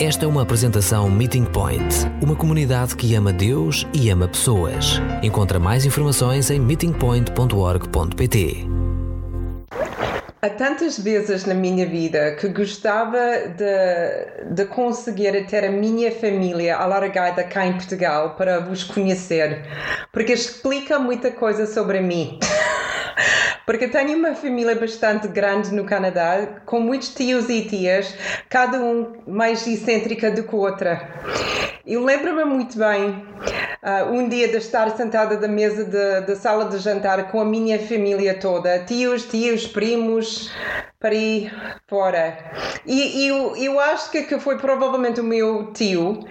Esta é uma apresentação Meeting Point, uma comunidade que ama Deus e ama pessoas. Encontra mais informações em meetingpoint.org.pt. Há tantas vezes na minha vida que gostava de, de conseguir ter a minha família alargada cá em Portugal para vos conhecer, porque explica muita coisa sobre mim. porque tenho uma família bastante grande no Canadá, com muitos tios e tias, cada um mais excêntrica do que a outra. Eu lembro-me muito bem uh, um dia de estar sentada da mesa da sala de jantar com a minha família toda, tios, tios, primos, para ir fora. E, eu, eu acho que, que foi provavelmente o meu tio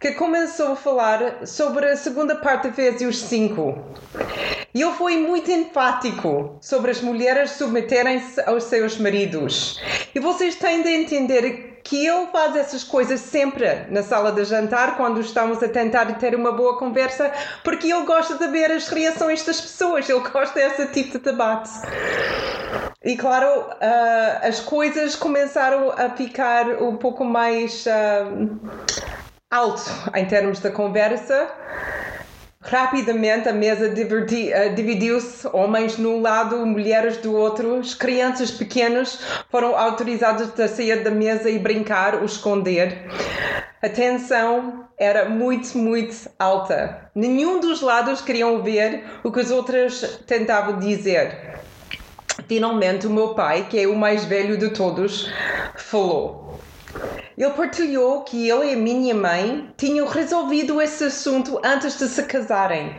que começou a falar sobre a segunda parte de Efésios 5. E ele foi muito enfático sobre as mulheres submeterem-se aos seus maridos. E vocês têm de entender que ele faz essas coisas sempre na sala de jantar, quando estamos a tentar ter uma boa conversa, porque ele gosta de ver as reações das pessoas, ele gosta desse tipo de debate. E claro, uh, as coisas começaram a ficar um pouco mais uh, alto em termos da conversa. Rapidamente a mesa uh, dividiu-se, homens num lado, mulheres do outro. As crianças pequenas foram autorizadas a sair da mesa e brincar ou esconder. A tensão era muito, muito alta. Nenhum dos lados queriam ver o que as outras tentavam dizer. Finalmente, o meu pai, que é o mais velho de todos, falou. Ele partilhou que ele e a minha mãe tinham resolvido esse assunto antes de se casarem.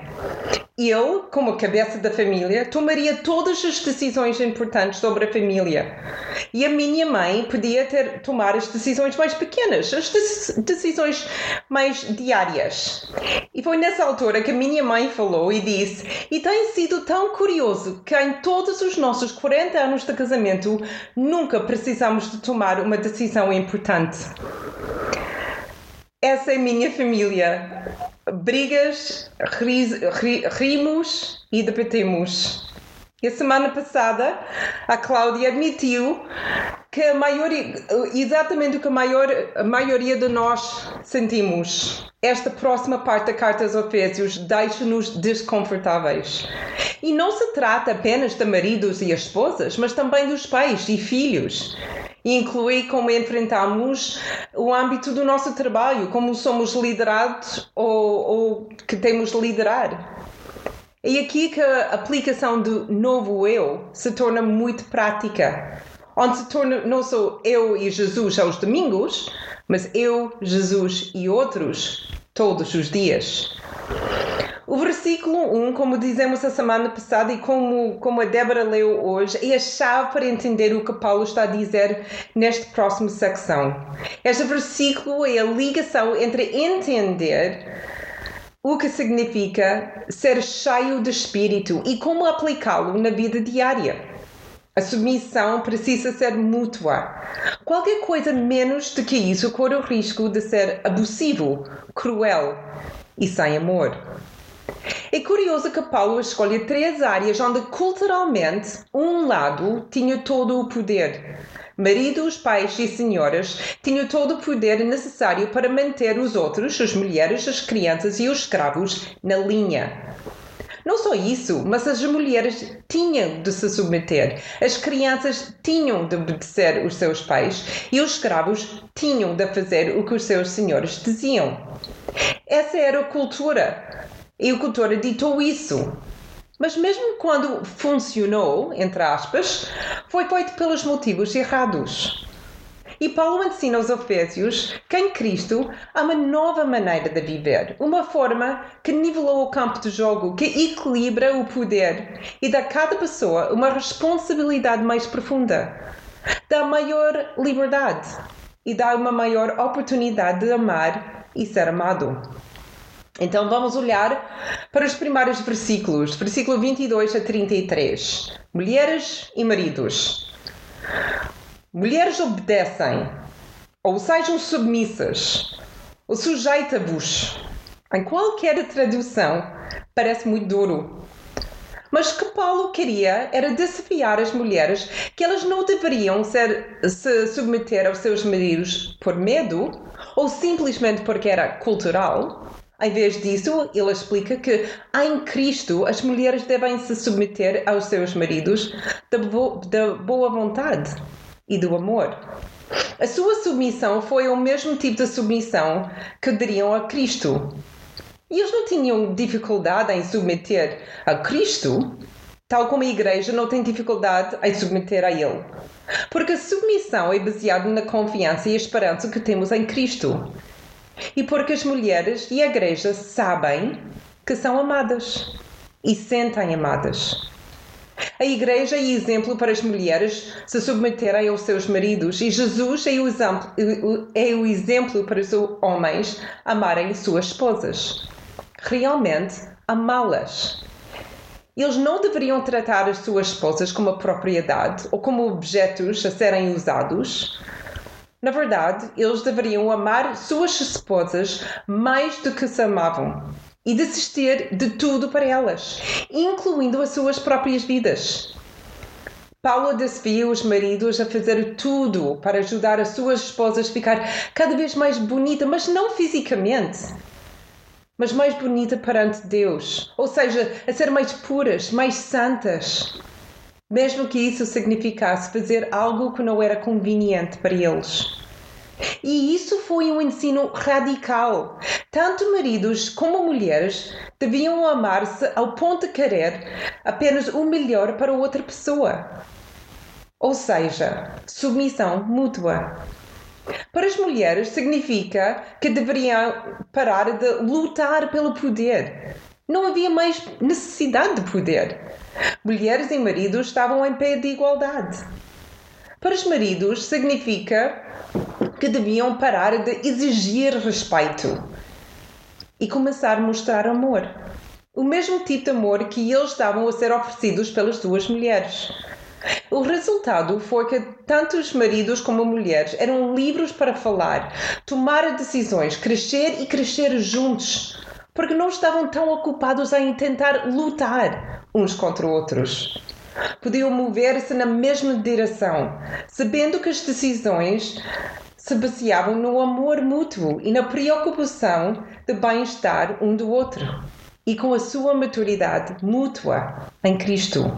Ele, como cabeça da família, tomaria todas as decisões importantes sobre a família. E a minha mãe podia ter, tomar as decisões mais pequenas, as decisões mais diárias. E foi nessa altura que a minha mãe falou e disse: E tem sido tão curioso que em todos os nossos 40 anos de casamento nunca precisamos de tomar uma decisão importante. Essa é a minha família. Brigas, rimos e debatemos. E a semana passada a Cláudia admitiu que a maioria, exatamente o que a, maior, a maioria de nós sentimos. Esta próxima parte da Carta aos Efésios deixa-nos desconfortáveis. E não se trata apenas de maridos e esposas, mas também dos pais e filhos inclui como enfrentamos o âmbito do nosso trabalho, como somos liderados ou, ou que temos de liderar. É aqui que a aplicação do novo eu se torna muito prática, onde se torna não só eu e Jesus aos domingos, mas eu, Jesus e outros todos os dias. O versículo 1, como dizemos a semana passada e como, como a Débora leu hoje, é a chave para entender o que Paulo está a dizer nesta próxima secção. Este versículo é a ligação entre entender o que significa ser cheio de espírito e como aplicá-lo na vida diária. A submissão precisa ser mútua. Qualquer coisa menos do que isso corre o risco de ser abusivo, cruel e sem amor. É curioso que Paulo escolhe três áreas onde culturalmente um lado tinha todo o poder. Maridos, pais e senhoras tinham todo o poder necessário para manter os outros, as mulheres, as crianças e os escravos, na linha. Não só isso, mas as mulheres tinham de se submeter, as crianças tinham de obedecer os seus pais e os escravos tinham de fazer o que os seus senhores diziam. Essa era a cultura. E a cultura ditou isso. Mas mesmo quando funcionou, entre aspas, foi feito pelos motivos errados. E Paulo ensina aos Efésios que em Cristo há uma nova maneira de viver, uma forma que nivelou o campo de jogo, que equilibra o poder e dá a cada pessoa uma responsabilidade mais profunda, dá maior liberdade e dá uma maior oportunidade de amar e ser amado. Então vamos olhar para os primeiros versículos, versículo 22 a 33. Mulheres e maridos. Mulheres obedecem, ou sejam submissas, ou sujeita-vos. Em qualquer tradução, parece muito duro. Mas o que Paulo queria era desafiar as mulheres que elas não deveriam ser, se submeter aos seus maridos por medo ou simplesmente porque era cultural. Em vez disso, ele explica que em Cristo as mulheres devem se submeter aos seus maridos da boa vontade e do amor. A sua submissão foi o mesmo tipo de submissão que dariam a Cristo. E eles não tinham dificuldade em submeter a Cristo, tal como a Igreja não tem dificuldade em submeter a Ele. Porque a submissão é baseada na confiança e esperança que temos em Cristo. E porque as mulheres e a Igreja sabem que são amadas e sentem amadas. A Igreja é exemplo para as mulheres se submeterem aos seus maridos e Jesus é o exemplo, é o exemplo para os homens amarem suas esposas. Realmente amá-las. Eles não deveriam tratar as suas esposas como propriedade ou como objetos a serem usados. Na verdade, eles deveriam amar suas esposas mais do que se amavam e desistir de tudo para elas, incluindo as suas próprias vidas. Paulo desafia os maridos a fazer tudo para ajudar as suas esposas a ficar cada vez mais bonita, mas não fisicamente, mas mais bonita perante Deus, ou seja, a ser mais puras, mais santas, mesmo que isso significasse fazer algo que não era conveniente para eles. E isso foi um ensino radical. Tanto maridos como mulheres deviam amar-se ao ponto de querer apenas o melhor para outra pessoa. Ou seja, submissão mútua. Para as mulheres significa que deveriam parar de lutar pelo poder. Não havia mais necessidade de poder. Mulheres e maridos estavam em pé de igualdade. Para os maridos significa que deviam parar de exigir respeito e começar a mostrar amor. O mesmo tipo de amor que eles estavam a ser oferecidos pelas duas mulheres. O resultado foi que tanto os maridos como mulheres eram livres para falar, tomar decisões, crescer e crescer juntos, porque não estavam tão ocupados em tentar lutar uns contra outros. Podiam mover-se na mesma direção, sabendo que as decisões se baseavam no amor mútuo e na preocupação de bem-estar um do outro, e com a sua maturidade mútua em Cristo.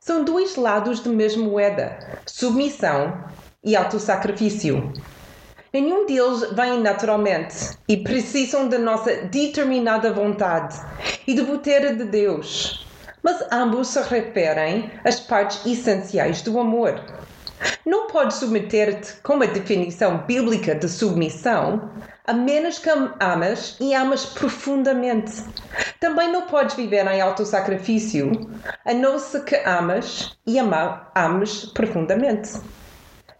São dois lados da mesma moeda: submissão e autossacrifício. Nenhum deles vem naturalmente e precisam da nossa determinada vontade e do poder de Deus, mas ambos se referem às partes essenciais do amor. Não podes submeter-te com a definição bíblica de submissão a menos que amas e amas profundamente. Também não podes viver em autossacrifício a não ser que amas e ama, ames profundamente.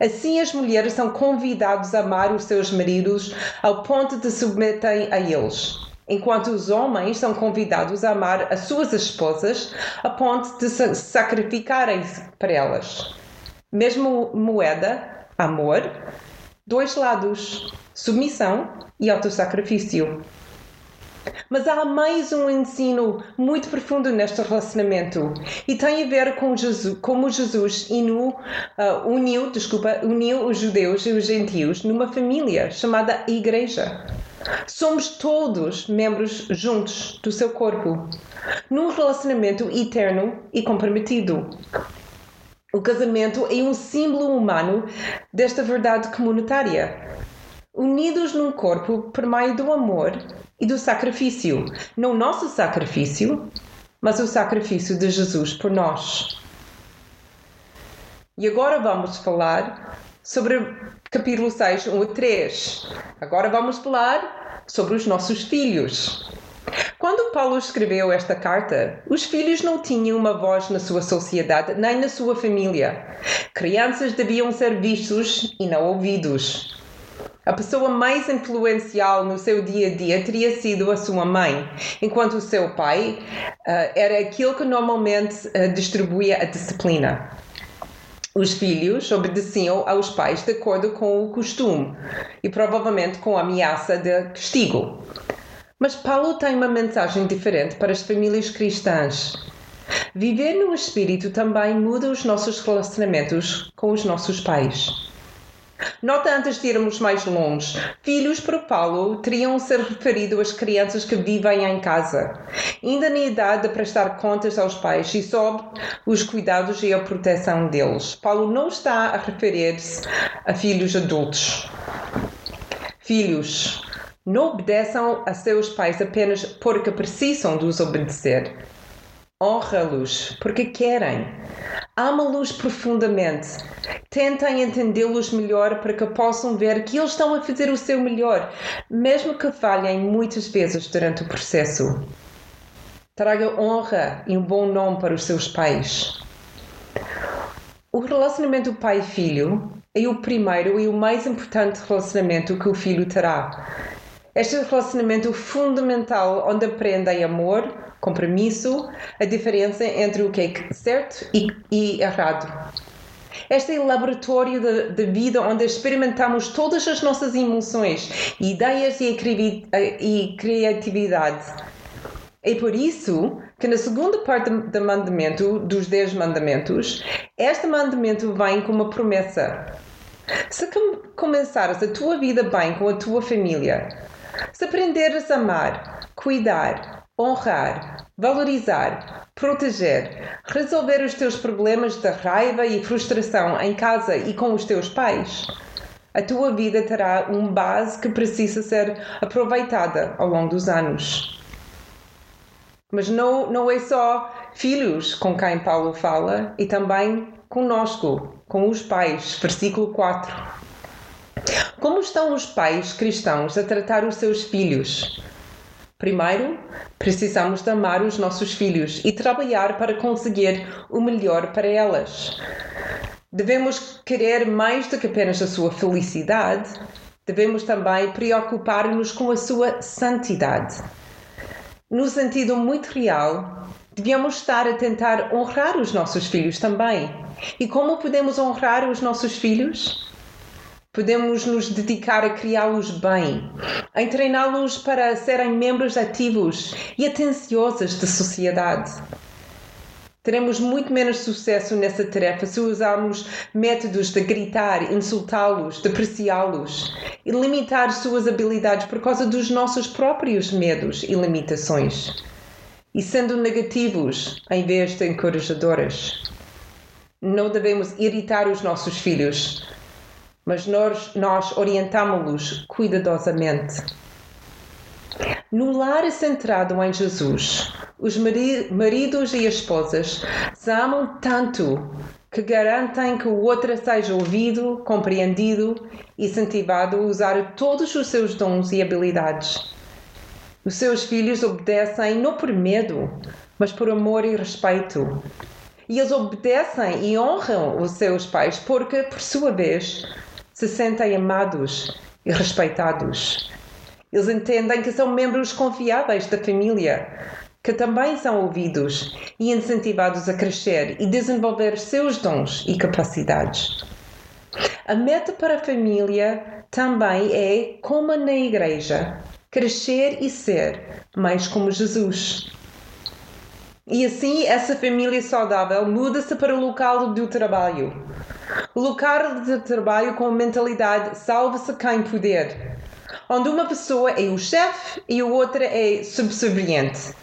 Assim, as mulheres são convidadas a amar os seus maridos ao ponto de se submeterem a eles, enquanto os homens são convidados a amar as suas esposas a ponto de se sacrificarem para elas. Mesmo moeda, amor, dois lados, submissão e autossacrifício. Mas há mais um ensino muito profundo neste relacionamento e tem a ver com Jesus, como Jesus inu, uh, uniu, desculpa, uniu os judeus e os gentios numa família chamada Igreja. Somos todos membros juntos do seu corpo, num relacionamento eterno e comprometido. O casamento é um símbolo humano desta verdade comunitária. Unidos num corpo por meio do amor e do sacrifício. Não nosso sacrifício, mas o sacrifício de Jesus por nós. E agora vamos falar sobre capítulo 6, 1 a 3. Agora vamos falar sobre os nossos filhos. Quando Paulo escreveu esta carta, os filhos não tinham uma voz na sua sociedade nem na sua família. Crianças deviam ser vistos e não ouvidos. A pessoa mais influencial no seu dia a dia teria sido a sua mãe, enquanto o seu pai uh, era aquele que normalmente uh, distribuía a disciplina. Os filhos obedeciam aos pais de acordo com o costume e provavelmente com a ameaça de castigo. Mas Paulo tem uma mensagem diferente para as famílias cristãs. Viver no Espírito também muda os nossos relacionamentos com os nossos pais. Nota antes de irmos mais longe, filhos para Paulo teriam ser referido às crianças que vivem em casa, ainda na idade de prestar contas aos pais e sob os cuidados e a proteção deles. Paulo não está a referir-se a filhos adultos. Filhos, não obedeçam a seus pais apenas porque precisam de os obedecer. Honra-los porque querem. Ama-los profundamente. Tentem entendê-los melhor para que possam ver que eles estão a fazer o seu melhor, mesmo que falhem muitas vezes durante o processo. Traga honra e um bom nome para os seus pais. O relacionamento pai-filho é o primeiro e o mais importante relacionamento que o filho terá. Este é relacionamento fundamental onde aprendem amor, compromisso, a diferença entre o que é certo e, e errado. Este é o laboratório da vida onde experimentamos todas as nossas emoções, ideias e, e criatividade. É por isso que na segunda parte do mandamento, dos dez mandamentos, este mandamento vem com uma promessa. Se começares a tua vida bem com a tua família, se aprenderes a amar, cuidar, honrar, valorizar, proteger, resolver os teus problemas de raiva e frustração em casa e com os teus pais, a tua vida terá uma base que precisa ser aproveitada ao longo dos anos. Mas não, não é só filhos com quem Paulo fala, e também conosco, com os pais. Versículo 4. Como estão os pais cristãos a tratar os seus filhos? Primeiro, precisamos de amar os nossos filhos e trabalhar para conseguir o melhor para elas. Devemos querer mais do que apenas a sua felicidade, devemos também preocupar-nos com a sua santidade. No sentido muito real, devemos estar a tentar honrar os nossos filhos também. E como podemos honrar os nossos filhos? Podemos nos dedicar a criá-los bem, a treiná-los para serem membros ativos e atenciosos da sociedade. Teremos muito menos sucesso nessa tarefa se usarmos métodos de gritar, insultá-los, depreciá-los e limitar suas habilidades por causa dos nossos próprios medos e limitações. E sendo negativos em vez de encorajadores. Não devemos irritar os nossos filhos, mas nós, nós orientamos-los cuidadosamente. No lar centrado em Jesus, os maridos e esposas se amam tanto que garantem que o outro seja ouvido, compreendido e incentivado a usar todos os seus dons e habilidades. Os seus filhos obedecem não por medo, mas por amor e respeito. E eles obedecem e honram os seus pais porque, por sua vez, se sentem amados e respeitados. Eles entendem que são membros confiáveis da família, que também são ouvidos e incentivados a crescer e desenvolver seus dons e capacidades. A meta para a família também é, como na igreja, crescer e ser mais como Jesus. E assim, essa família saudável muda-se para o local do trabalho. Local de trabalho com mentalidade salva-se quem puder, onde uma pessoa é o chefe e a outra é subserviente.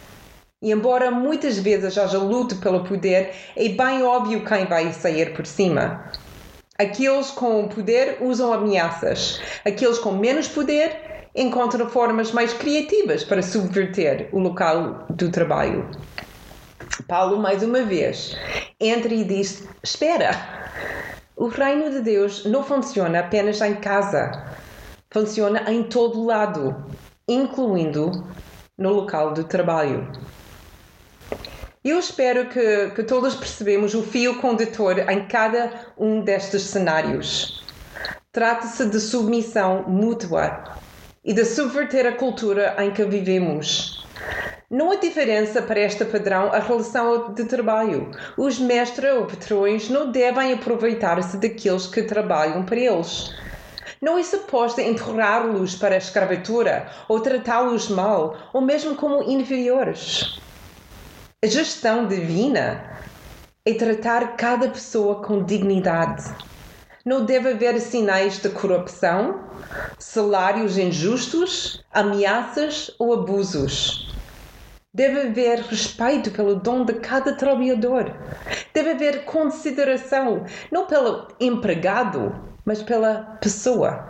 E embora muitas vezes haja luta pelo poder, é bem óbvio quem vai sair por cima. Aqueles com poder usam ameaças, aqueles com menos poder encontram formas mais criativas para subverter o local do trabalho. Paulo, mais uma vez, entra e diz: Espera! O reino de Deus não funciona apenas em casa, funciona em todo lado, incluindo no local de trabalho. Eu espero que, que todos percebemos o fio condutor em cada um destes cenários. Trata-se de submissão mútua e de subverter a cultura em que vivemos. Não há diferença para este padrão a relação de trabalho. Os mestres ou patrões não devem aproveitar-se daqueles que trabalham para eles. Não é suposto empurrar-los para a escravatura ou tratá-los mal ou mesmo como inferiores. A gestão divina é tratar cada pessoa com dignidade, Não deve haver sinais de corrupção, salários injustos, ameaças ou abusos. Deve haver respeito pelo dom de cada trabalhador. Deve haver consideração, não pelo empregado, mas pela pessoa.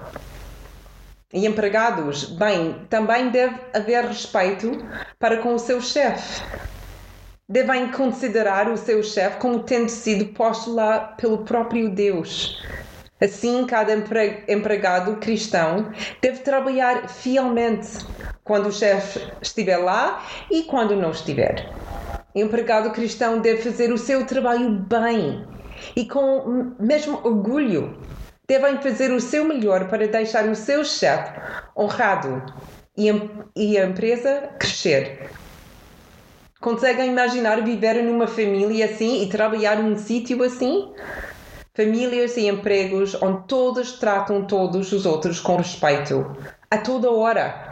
E empregados, bem, também deve haver respeito para com o seu chefe. Devem considerar o seu chefe como tendo sido posto lá pelo próprio Deus. Assim, cada empregado cristão deve trabalhar fielmente quando o chefe estiver lá e quando não estiver. O empregado cristão deve fazer o seu trabalho bem e com mesmo orgulho. Devem fazer o seu melhor para deixar o seu chefe honrado e a empresa crescer. Conseguem imaginar viver numa família assim e trabalhar num sítio assim? famílias e empregos onde todos tratam todos os outros com respeito, a toda hora.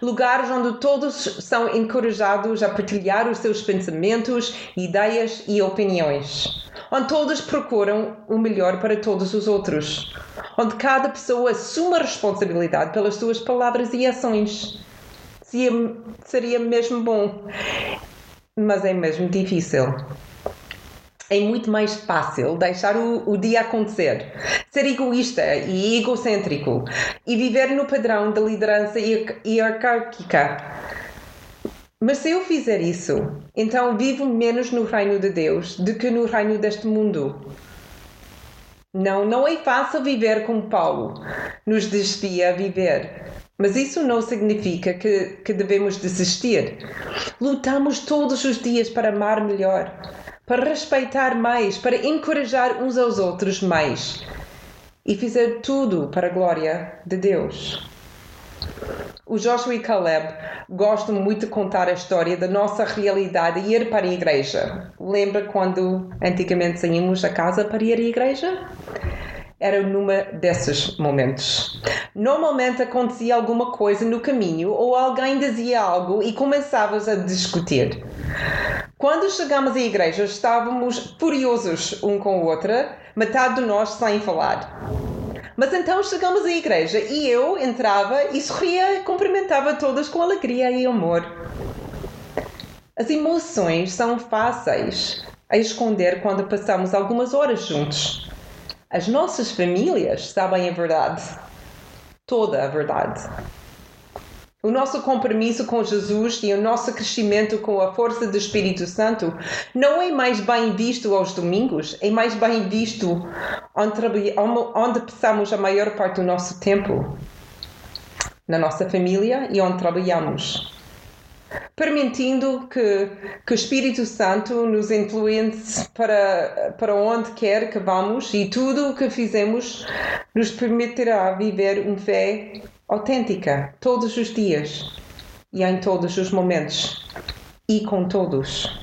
Lugares onde todos são encorajados a partilhar os seus pensamentos, ideias e opiniões. Onde todos procuram o melhor para todos os outros. Onde cada pessoa assume a responsabilidade pelas suas palavras e ações. Seria mesmo bom, mas é mesmo difícil é muito mais fácil deixar o, o, dia acontecer, ser egoísta e egocêntrico e viver no padrão da liderança hierárquica. Mas se eu fizer isso, então vivo menos no reino de Deus do que no reino deste mundo. Não, não é fácil viver como Paulo nos desafia a viver. Mas isso não significa que, que devemos desistir. Lutamos todos os dias para amar melhor para respeitar mais, para encorajar uns aos outros mais e fazer tudo para a glória de Deus. O Joshua e Caleb gostam muito de contar a história da nossa realidade e ir para a igreja. Lembra quando antigamente saímos da casa para ir à igreja? Era numa desses momentos. Normalmente acontecia alguma coisa no caminho ou alguém dizia algo e começávamos a discutir. Quando chegamos à igreja, estávamos furiosos um com o outro, metade de nós sem falar. Mas então chegamos à igreja e eu entrava e sorria e cumprimentava todos com alegria e amor. As emoções são fáceis a esconder quando passamos algumas horas juntos. As nossas famílias sabem a verdade, toda a verdade. O nosso compromisso com Jesus e o nosso crescimento com a força do Espírito Santo não é mais bem visto aos domingos, é mais bem visto onde, onde passamos a maior parte do nosso tempo na nossa família e onde trabalhamos. Permitindo que, que o Espírito Santo nos influencie para, para onde quer que vamos e tudo o que fizemos nos permitirá viver uma fé autêntica, todos os dias e em todos os momentos e com todos.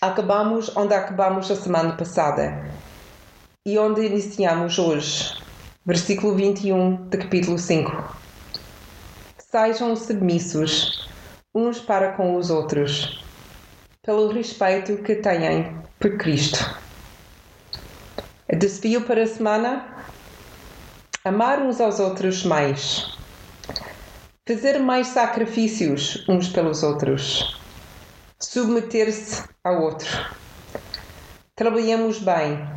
Acabamos onde acabamos a semana passada e onde iniciamos hoje, versículo 21 do capítulo 5. Sejam submissos uns para com os outros, pelo respeito que têm por Cristo. Desafio para a semana amar uns aos outros mais, fazer mais sacrifícios uns pelos outros, submeter-se ao outro. Trabalhamos bem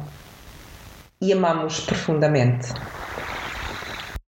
e amamos profundamente.